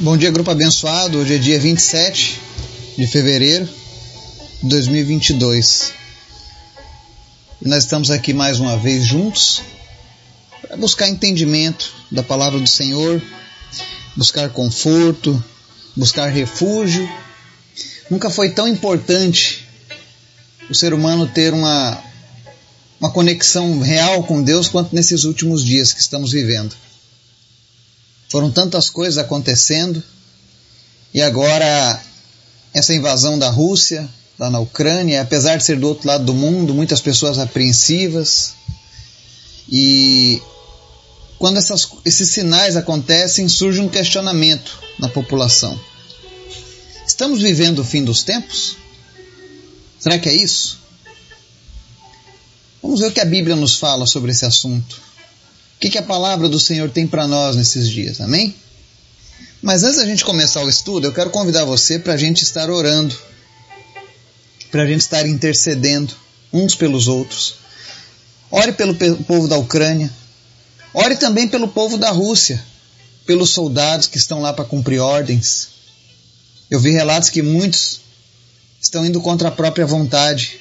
Bom dia, grupo abençoado. Hoje é dia 27 de fevereiro de 2022. E nós estamos aqui mais uma vez juntos para buscar entendimento da palavra do Senhor, buscar conforto, buscar refúgio. Nunca foi tão importante o ser humano ter uma, uma conexão real com Deus quanto nesses últimos dias que estamos vivendo. Foram tantas coisas acontecendo e agora essa invasão da Rússia, lá na Ucrânia, apesar de ser do outro lado do mundo, muitas pessoas apreensivas. E quando essas, esses sinais acontecem, surge um questionamento na população. Estamos vivendo o fim dos tempos? Será que é isso? Vamos ver o que a Bíblia nos fala sobre esse assunto que, que a palavra do Senhor tem para nós nesses dias, amém? Mas antes da gente começar o estudo, eu quero convidar você para a gente estar orando, para a gente estar intercedendo uns pelos outros. Ore pelo povo da Ucrânia, ore também pelo povo da Rússia, pelos soldados que estão lá para cumprir ordens. Eu vi relatos que muitos estão indo contra a própria vontade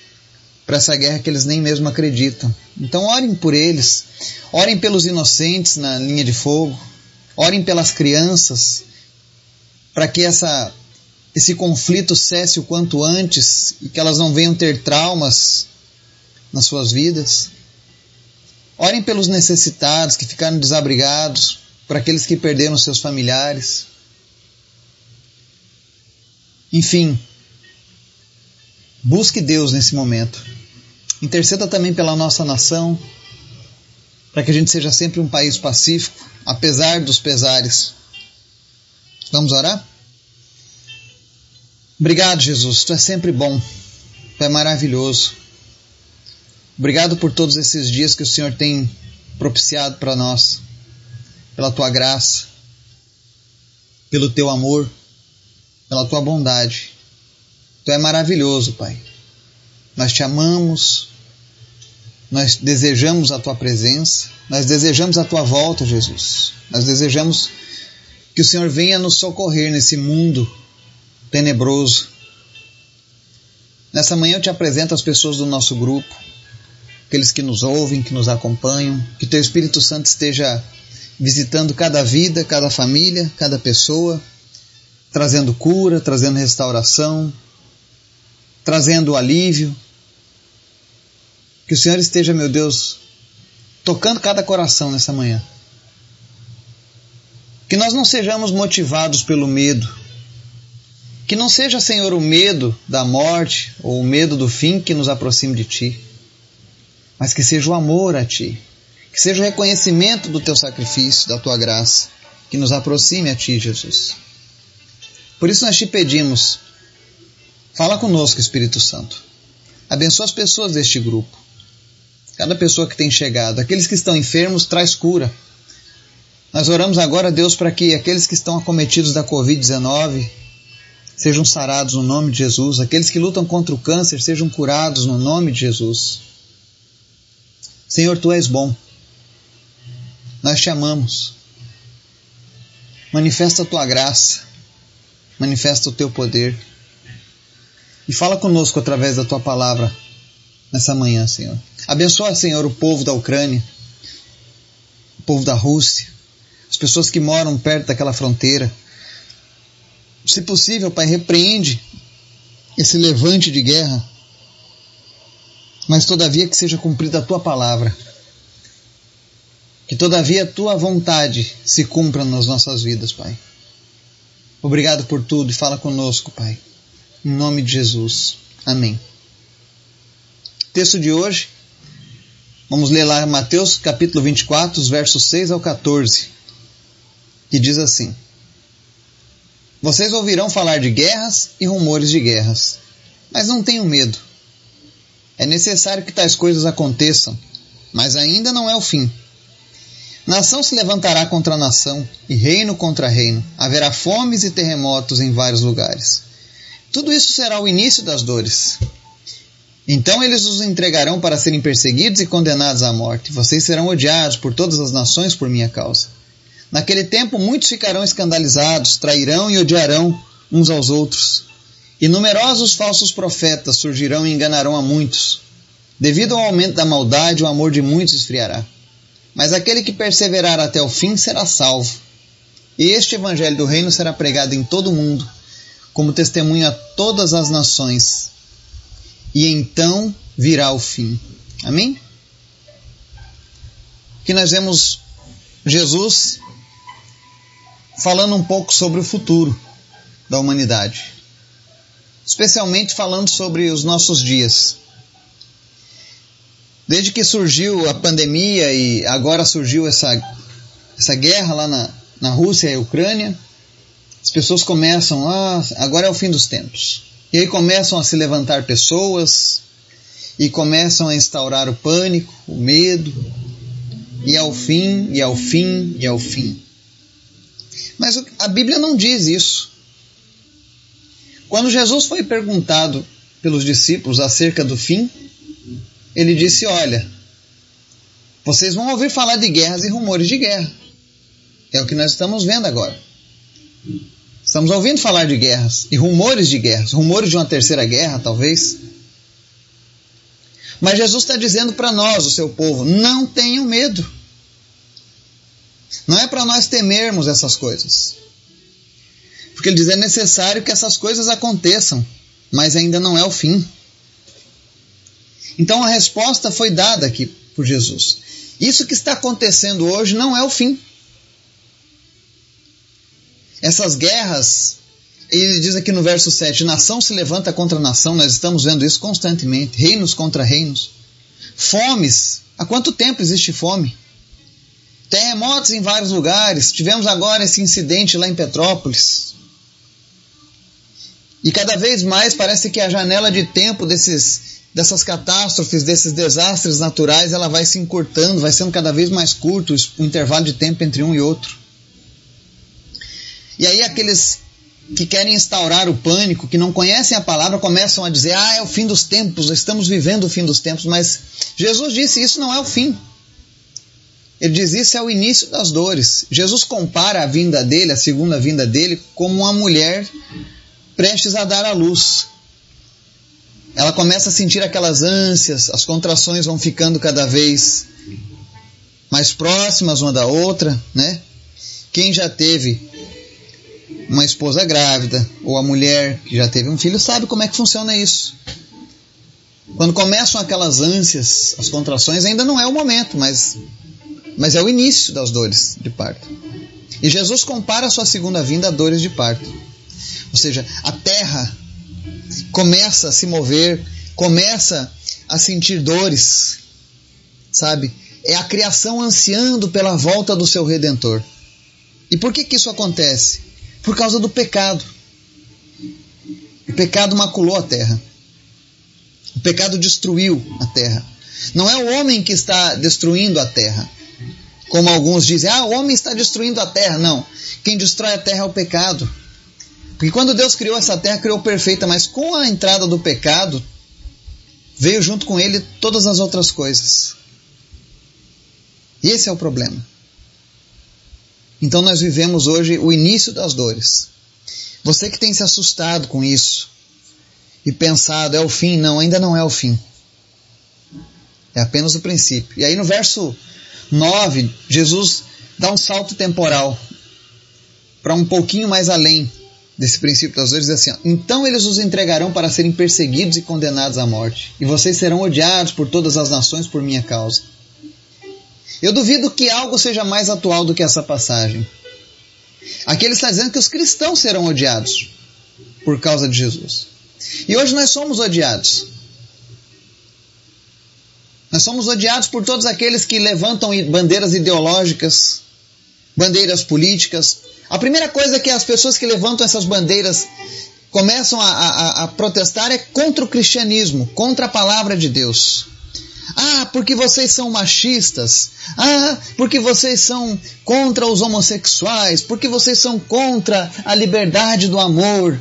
para essa guerra que eles nem mesmo acreditam. Então orem por eles, orem pelos inocentes na linha de fogo, orem pelas crianças, para que essa, esse conflito cesse o quanto antes e que elas não venham ter traumas nas suas vidas. Orem pelos necessitados que ficaram desabrigados, para aqueles que perderam seus familiares. Enfim, busque Deus nesse momento. Interceda também pela nossa nação, para que a gente seja sempre um país pacífico, apesar dos pesares. Vamos orar? Obrigado, Jesus. Tu é sempre bom. Tu é maravilhoso. Obrigado por todos esses dias que o Senhor tem propiciado para nós, pela tua graça, pelo teu amor, pela tua bondade. Tu é maravilhoso, Pai. Nós te amamos, nós desejamos a tua presença, nós desejamos a tua volta, Jesus. Nós desejamos que o Senhor venha nos socorrer nesse mundo tenebroso. Nessa manhã eu te apresento as pessoas do nosso grupo, aqueles que nos ouvem, que nos acompanham, que teu Espírito Santo esteja visitando cada vida, cada família, cada pessoa, trazendo cura, trazendo restauração, trazendo alívio, que o Senhor esteja, meu Deus, tocando cada coração nessa manhã. Que nós não sejamos motivados pelo medo. Que não seja, Senhor, o medo da morte ou o medo do fim que nos aproxime de Ti, mas que seja o amor a Ti, que seja o reconhecimento do Teu sacrifício, da Tua graça, que nos aproxime a Ti, Jesus. Por isso nós te pedimos, fala conosco, Espírito Santo. Abençoa as pessoas deste grupo cada pessoa que tem chegado. Aqueles que estão enfermos, traz cura. Nós oramos agora, Deus, para que aqueles que estão acometidos da Covid-19 sejam sarados no nome de Jesus. Aqueles que lutam contra o câncer sejam curados no nome de Jesus. Senhor, tu és bom. Nós te amamos. Manifesta a tua graça. Manifesta o teu poder. E fala conosco através da tua palavra nessa manhã, Senhor. Abençoa, Senhor, o povo da Ucrânia, o povo da Rússia, as pessoas que moram perto daquela fronteira. Se possível, Pai, repreende esse levante de guerra, mas todavia que seja cumprida a tua palavra. Que todavia a tua vontade se cumpra nas nossas vidas, Pai. Obrigado por tudo e fala conosco, Pai. Em nome de Jesus. Amém. Texto de hoje, vamos ler lá Mateus capítulo 24, os versos 6 ao 14, que diz assim: Vocês ouvirão falar de guerras e rumores de guerras, mas não tenham medo. É necessário que tais coisas aconteçam, mas ainda não é o fim. Nação se levantará contra nação e reino contra reino. Haverá fomes e terremotos em vários lugares. Tudo isso será o início das dores. Então eles os entregarão para serem perseguidos e condenados à morte. Vocês serão odiados por todas as nações por minha causa. Naquele tempo muitos ficarão escandalizados, trairão e odiarão uns aos outros. E numerosos falsos profetas surgirão e enganarão a muitos. Devido ao aumento da maldade, o amor de muitos esfriará. Mas aquele que perseverar até o fim será salvo. E este evangelho do reino será pregado em todo o mundo, como testemunho a todas as nações. E então virá o fim. Amém? Que nós vemos Jesus falando um pouco sobre o futuro da humanidade, especialmente falando sobre os nossos dias. Desde que surgiu a pandemia e agora surgiu essa, essa guerra lá na, na Rússia e Ucrânia, as pessoas começam, ah, agora é o fim dos tempos. E aí começam a se levantar pessoas e começam a instaurar o pânico, o medo, e ao fim, e ao fim, e ao fim. Mas a Bíblia não diz isso. Quando Jesus foi perguntado pelos discípulos acerca do fim, ele disse: Olha, vocês vão ouvir falar de guerras e rumores de guerra. É o que nós estamos vendo agora. Estamos ouvindo falar de guerras e rumores de guerras, rumores de uma terceira guerra, talvez. Mas Jesus está dizendo para nós, o seu povo, não tenham medo. Não é para nós temermos essas coisas. Porque ele diz: é necessário que essas coisas aconteçam, mas ainda não é o fim. Então a resposta foi dada aqui por Jesus. Isso que está acontecendo hoje não é o fim. Essas guerras, ele diz aqui no verso 7: nação se levanta contra nação, nós estamos vendo isso constantemente, reinos contra reinos. Fomes, há quanto tempo existe fome? Terremotos em vários lugares. Tivemos agora esse incidente lá em Petrópolis. E cada vez mais parece que a janela de tempo desses, dessas catástrofes, desses desastres naturais, ela vai se encurtando, vai sendo cada vez mais curto o intervalo de tempo entre um e outro. E aí aqueles que querem instaurar o pânico, que não conhecem a palavra, começam a dizer: "Ah, é o fim dos tempos, estamos vivendo o fim dos tempos", mas Jesus disse: "Isso não é o fim". Ele diz isso é o início das dores. Jesus compara a vinda dele, a segunda vinda dele, como uma mulher prestes a dar à luz. Ela começa a sentir aquelas ânsias, as contrações vão ficando cada vez mais próximas uma da outra, né? Quem já teve uma esposa grávida ou a mulher que já teve um filho sabe como é que funciona isso. Quando começam aquelas ânsias, as contrações, ainda não é o momento, mas mas é o início das dores de parto. E Jesus compara a sua segunda vinda a dores de parto. Ou seja, a terra começa a se mover, começa a sentir dores, sabe? É a criação ansiando pela volta do seu redentor. E por que que isso acontece? Por causa do pecado. O pecado maculou a terra. O pecado destruiu a terra. Não é o homem que está destruindo a terra. Como alguns dizem, ah, o homem está destruindo a terra. Não. Quem destrói a terra é o pecado. Porque quando Deus criou essa terra, criou perfeita, mas com a entrada do pecado, veio junto com ele todas as outras coisas. E esse é o problema. Então nós vivemos hoje o início das dores. Você que tem se assustado com isso e pensado, é o fim, não, ainda não é o fim. É apenas o princípio. E aí no verso 9, Jesus dá um salto temporal para um pouquinho mais além desse princípio das dores, diz assim: Então eles os entregarão para serem perseguidos e condenados à morte, e vocês serão odiados por todas as nações por minha causa. Eu duvido que algo seja mais atual do que essa passagem. Aqui ele está dizendo que os cristãos serão odiados por causa de Jesus. E hoje nós somos odiados. Nós somos odiados por todos aqueles que levantam bandeiras ideológicas, bandeiras políticas. A primeira coisa que as pessoas que levantam essas bandeiras começam a, a, a protestar é contra o cristianismo, contra a palavra de Deus. Ah, porque vocês são machistas. Ah, porque vocês são contra os homossexuais. Porque vocês são contra a liberdade do amor.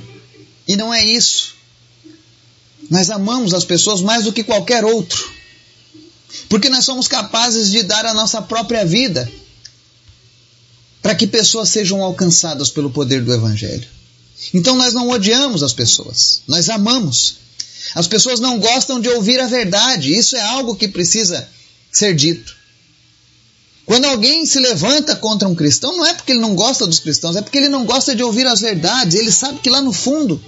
E não é isso. Nós amamos as pessoas mais do que qualquer outro. Porque nós somos capazes de dar a nossa própria vida para que pessoas sejam alcançadas pelo poder do Evangelho. Então nós não odiamos as pessoas, nós amamos. As pessoas não gostam de ouvir a verdade, isso é algo que precisa ser dito. Quando alguém se levanta contra um cristão, não é porque ele não gosta dos cristãos, é porque ele não gosta de ouvir as verdades. Ele sabe que lá no fundo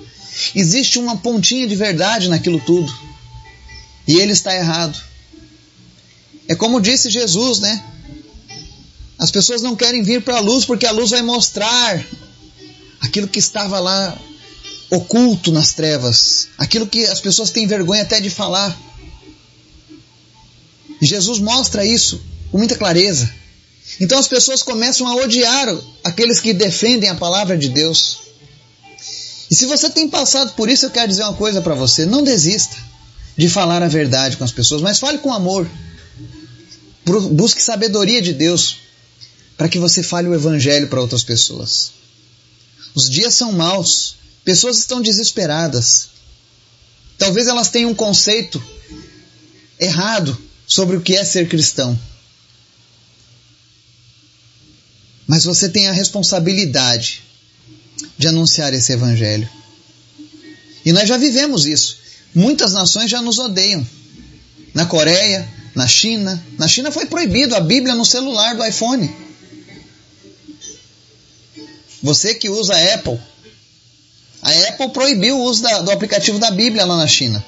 existe uma pontinha de verdade naquilo tudo. E ele está errado. É como disse Jesus, né? As pessoas não querem vir para a luz porque a luz vai mostrar aquilo que estava lá oculto nas trevas, aquilo que as pessoas têm vergonha até de falar. Jesus mostra isso com muita clareza. Então as pessoas começam a odiar aqueles que defendem a palavra de Deus. E se você tem passado por isso, eu quero dizer uma coisa para você: não desista de falar a verdade com as pessoas, mas fale com amor. Busque sabedoria de Deus para que você fale o evangelho para outras pessoas. Os dias são maus, pessoas estão desesperadas. Talvez elas tenham um conceito errado sobre o que é ser cristão. Mas você tem a responsabilidade de anunciar esse evangelho. E nós já vivemos isso. Muitas nações já nos odeiam. Na Coreia, na China. Na China foi proibido a Bíblia no celular do iPhone. Você que usa Apple, a Apple proibiu o uso da, do aplicativo da Bíblia lá na China.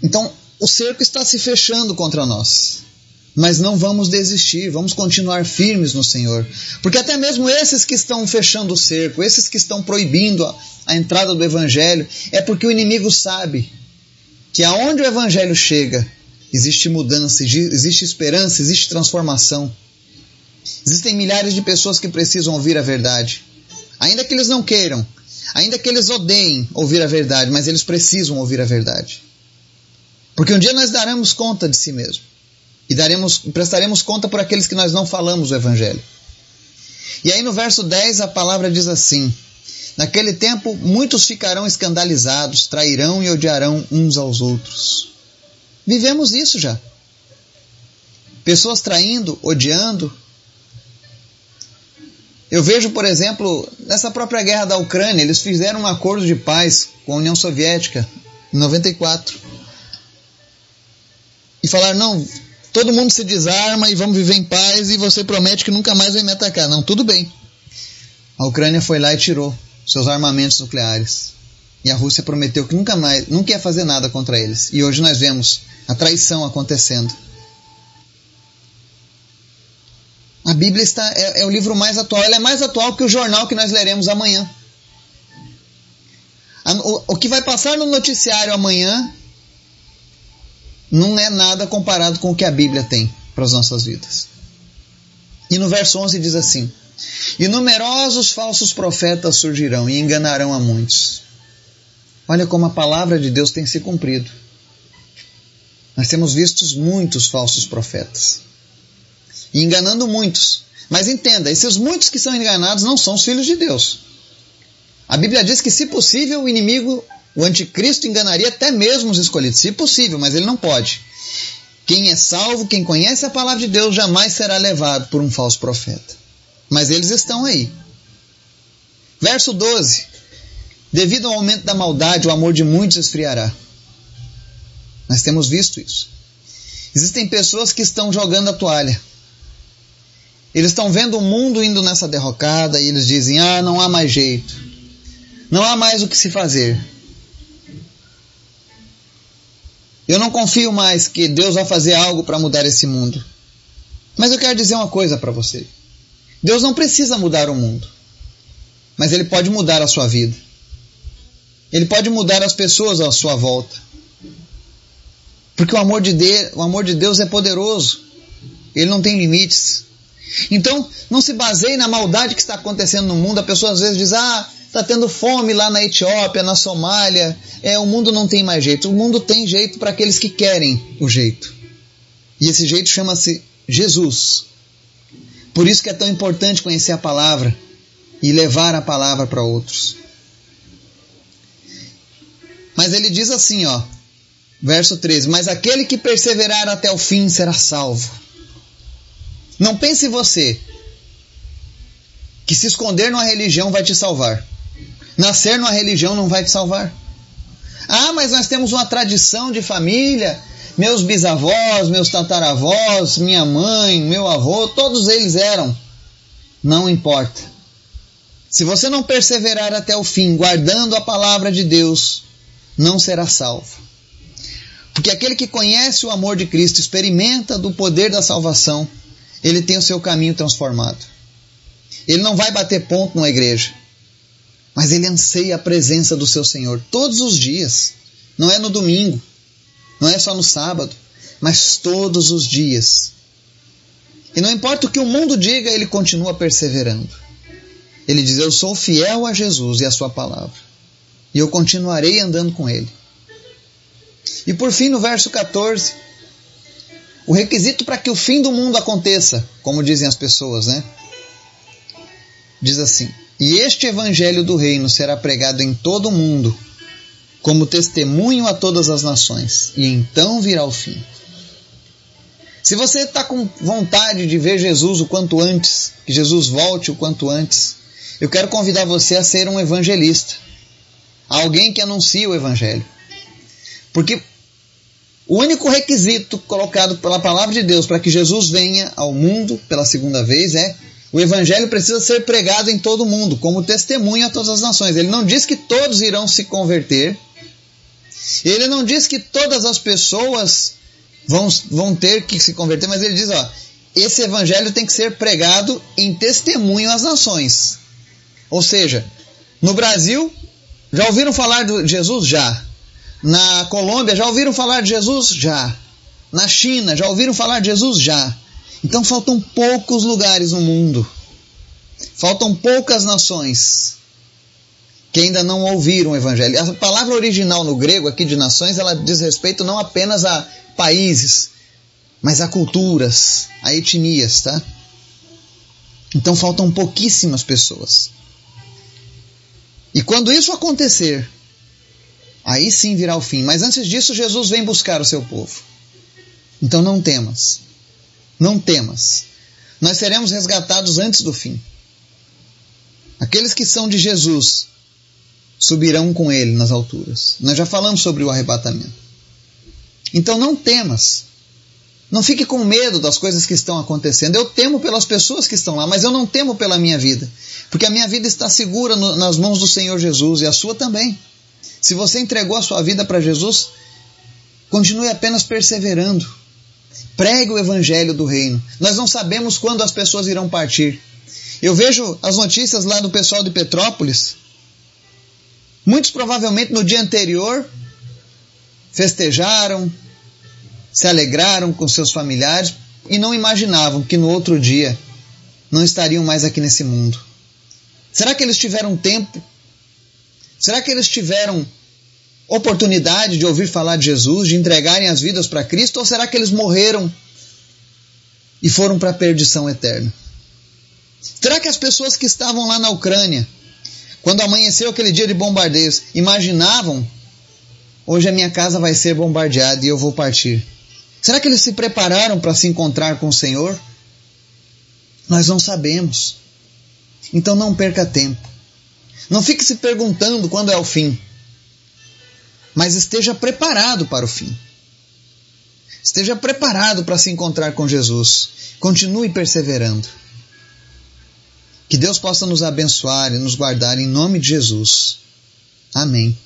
Então, o cerco está se fechando contra nós. Mas não vamos desistir, vamos continuar firmes no Senhor. Porque até mesmo esses que estão fechando o cerco, esses que estão proibindo a, a entrada do Evangelho, é porque o inimigo sabe que aonde o Evangelho chega, existe mudança, existe esperança, existe transformação. Existem milhares de pessoas que precisam ouvir a verdade. Ainda que eles não queiram, ainda que eles odeiem ouvir a verdade, mas eles precisam ouvir a verdade. Porque um dia nós daremos conta de si mesmo. E daremos, prestaremos conta por aqueles que nós não falamos o Evangelho. E aí no verso 10 a palavra diz assim: Naquele tempo muitos ficarão escandalizados, trairão e odiarão uns aos outros. Vivemos isso já. Pessoas traindo, odiando, eu vejo, por exemplo, nessa própria guerra da Ucrânia, eles fizeram um acordo de paz com a União Soviética em 94. E falaram: não, todo mundo se desarma e vamos viver em paz e você promete que nunca mais vai me atacar. Não, tudo bem. A Ucrânia foi lá e tirou seus armamentos nucleares. E a Rússia prometeu que nunca mais, nunca ia fazer nada contra eles. E hoje nós vemos a traição acontecendo. A Bíblia está, é, é, o livro mais atual. Ela é mais atual que o jornal que nós leremos amanhã. O, o que vai passar no noticiário amanhã não é nada comparado com o que a Bíblia tem para as nossas vidas. E no verso 11 diz assim: E numerosos falsos profetas surgirão e enganarão a muitos. Olha como a palavra de Deus tem se cumprido. Nós temos visto muitos falsos profetas e enganando muitos. Mas entenda, esses muitos que são enganados não são os filhos de Deus. A Bíblia diz que, se possível, o inimigo, o anticristo, enganaria até mesmo os escolhidos. Se possível, mas ele não pode. Quem é salvo, quem conhece a palavra de Deus, jamais será levado por um falso profeta. Mas eles estão aí. Verso 12: Devido ao aumento da maldade, o amor de muitos esfriará. Nós temos visto isso. Existem pessoas que estão jogando a toalha. Eles estão vendo o mundo indo nessa derrocada e eles dizem: ah, não há mais jeito. Não há mais o que se fazer. Eu não confio mais que Deus vai fazer algo para mudar esse mundo. Mas eu quero dizer uma coisa para você. Deus não precisa mudar o mundo. Mas Ele pode mudar a sua vida. Ele pode mudar as pessoas à sua volta. Porque o amor de, Deus, o amor de Deus é poderoso. Ele não tem limites. Então, não se baseie na maldade que está acontecendo no mundo. A pessoa às vezes diz: ah, está tendo fome lá na Etiópia, na Somália. É, o mundo não tem mais jeito. O mundo tem jeito para aqueles que querem o jeito. E esse jeito chama-se Jesus. Por isso que é tão importante conhecer a palavra e levar a palavra para outros. Mas ele diz assim, ó, verso 13: Mas aquele que perseverar até o fim será salvo. Não pense você que se esconder numa religião vai te salvar. Nascer numa religião não vai te salvar. Ah, mas nós temos uma tradição de família. Meus bisavós, meus tataravós, minha mãe, meu avô, todos eles eram. Não importa. Se você não perseverar até o fim, guardando a palavra de Deus, não será salvo. Porque aquele que conhece o amor de Cristo, experimenta do poder da salvação, ele tem o seu caminho transformado. Ele não vai bater ponto numa igreja, mas ele anseia a presença do seu Senhor todos os dias. Não é no domingo, não é só no sábado, mas todos os dias. E não importa o que o mundo diga, ele continua perseverando. Ele diz: Eu sou fiel a Jesus e a Sua palavra, e eu continuarei andando com Ele. E por fim, no verso 14, o requisito para que o fim do mundo aconteça, como dizem as pessoas, né? Diz assim: E este evangelho do reino será pregado em todo o mundo, como testemunho a todas as nações, e então virá o fim. Se você está com vontade de ver Jesus o quanto antes, que Jesus volte o quanto antes, eu quero convidar você a ser um evangelista, alguém que anuncia o evangelho. Porque o único requisito colocado pela palavra de Deus para que Jesus venha ao mundo pela segunda vez é o evangelho precisa ser pregado em todo o mundo, como testemunho a todas as nações. Ele não diz que todos irão se converter. Ele não diz que todas as pessoas vão, vão ter que se converter, mas ele diz, ó, esse evangelho tem que ser pregado em testemunho às nações. Ou seja, no Brasil, já ouviram falar de Jesus? Já. Na Colômbia, já ouviram falar de Jesus? Já. Na China, já ouviram falar de Jesus? Já. Então faltam poucos lugares no mundo. Faltam poucas nações que ainda não ouviram o evangelho. A palavra original no grego aqui de nações, ela diz respeito não apenas a países, mas a culturas, a etnias, tá? Então faltam pouquíssimas pessoas. E quando isso acontecer, aí sim virá o fim. Mas antes disso, Jesus vem buscar o seu povo. Então não temas. Não temas. Nós seremos resgatados antes do fim. Aqueles que são de Jesus subirão com ele nas alturas. Nós já falamos sobre o arrebatamento. Então não temas. Não fique com medo das coisas que estão acontecendo. Eu temo pelas pessoas que estão lá, mas eu não temo pela minha vida. Porque a minha vida está segura no, nas mãos do Senhor Jesus e a sua também. Se você entregou a sua vida para Jesus, continue apenas perseverando. Pregue o evangelho do reino. Nós não sabemos quando as pessoas irão partir. Eu vejo as notícias lá do pessoal de Petrópolis. Muitos provavelmente no dia anterior festejaram, se alegraram com seus familiares e não imaginavam que no outro dia não estariam mais aqui nesse mundo. Será que eles tiveram tempo? Será que eles tiveram oportunidade de ouvir falar de Jesus, de entregarem as vidas para Cristo, ou será que eles morreram e foram para a perdição eterna? Será que as pessoas que estavam lá na Ucrânia, quando amanheceu aquele dia de bombardeios, imaginavam hoje a minha casa vai ser bombardeada e eu vou partir? Será que eles se prepararam para se encontrar com o Senhor? Nós não sabemos. Então não perca tempo. Não fique se perguntando quando é o fim. Mas esteja preparado para o fim. Esteja preparado para se encontrar com Jesus. Continue perseverando. Que Deus possa nos abençoar e nos guardar em nome de Jesus. Amém.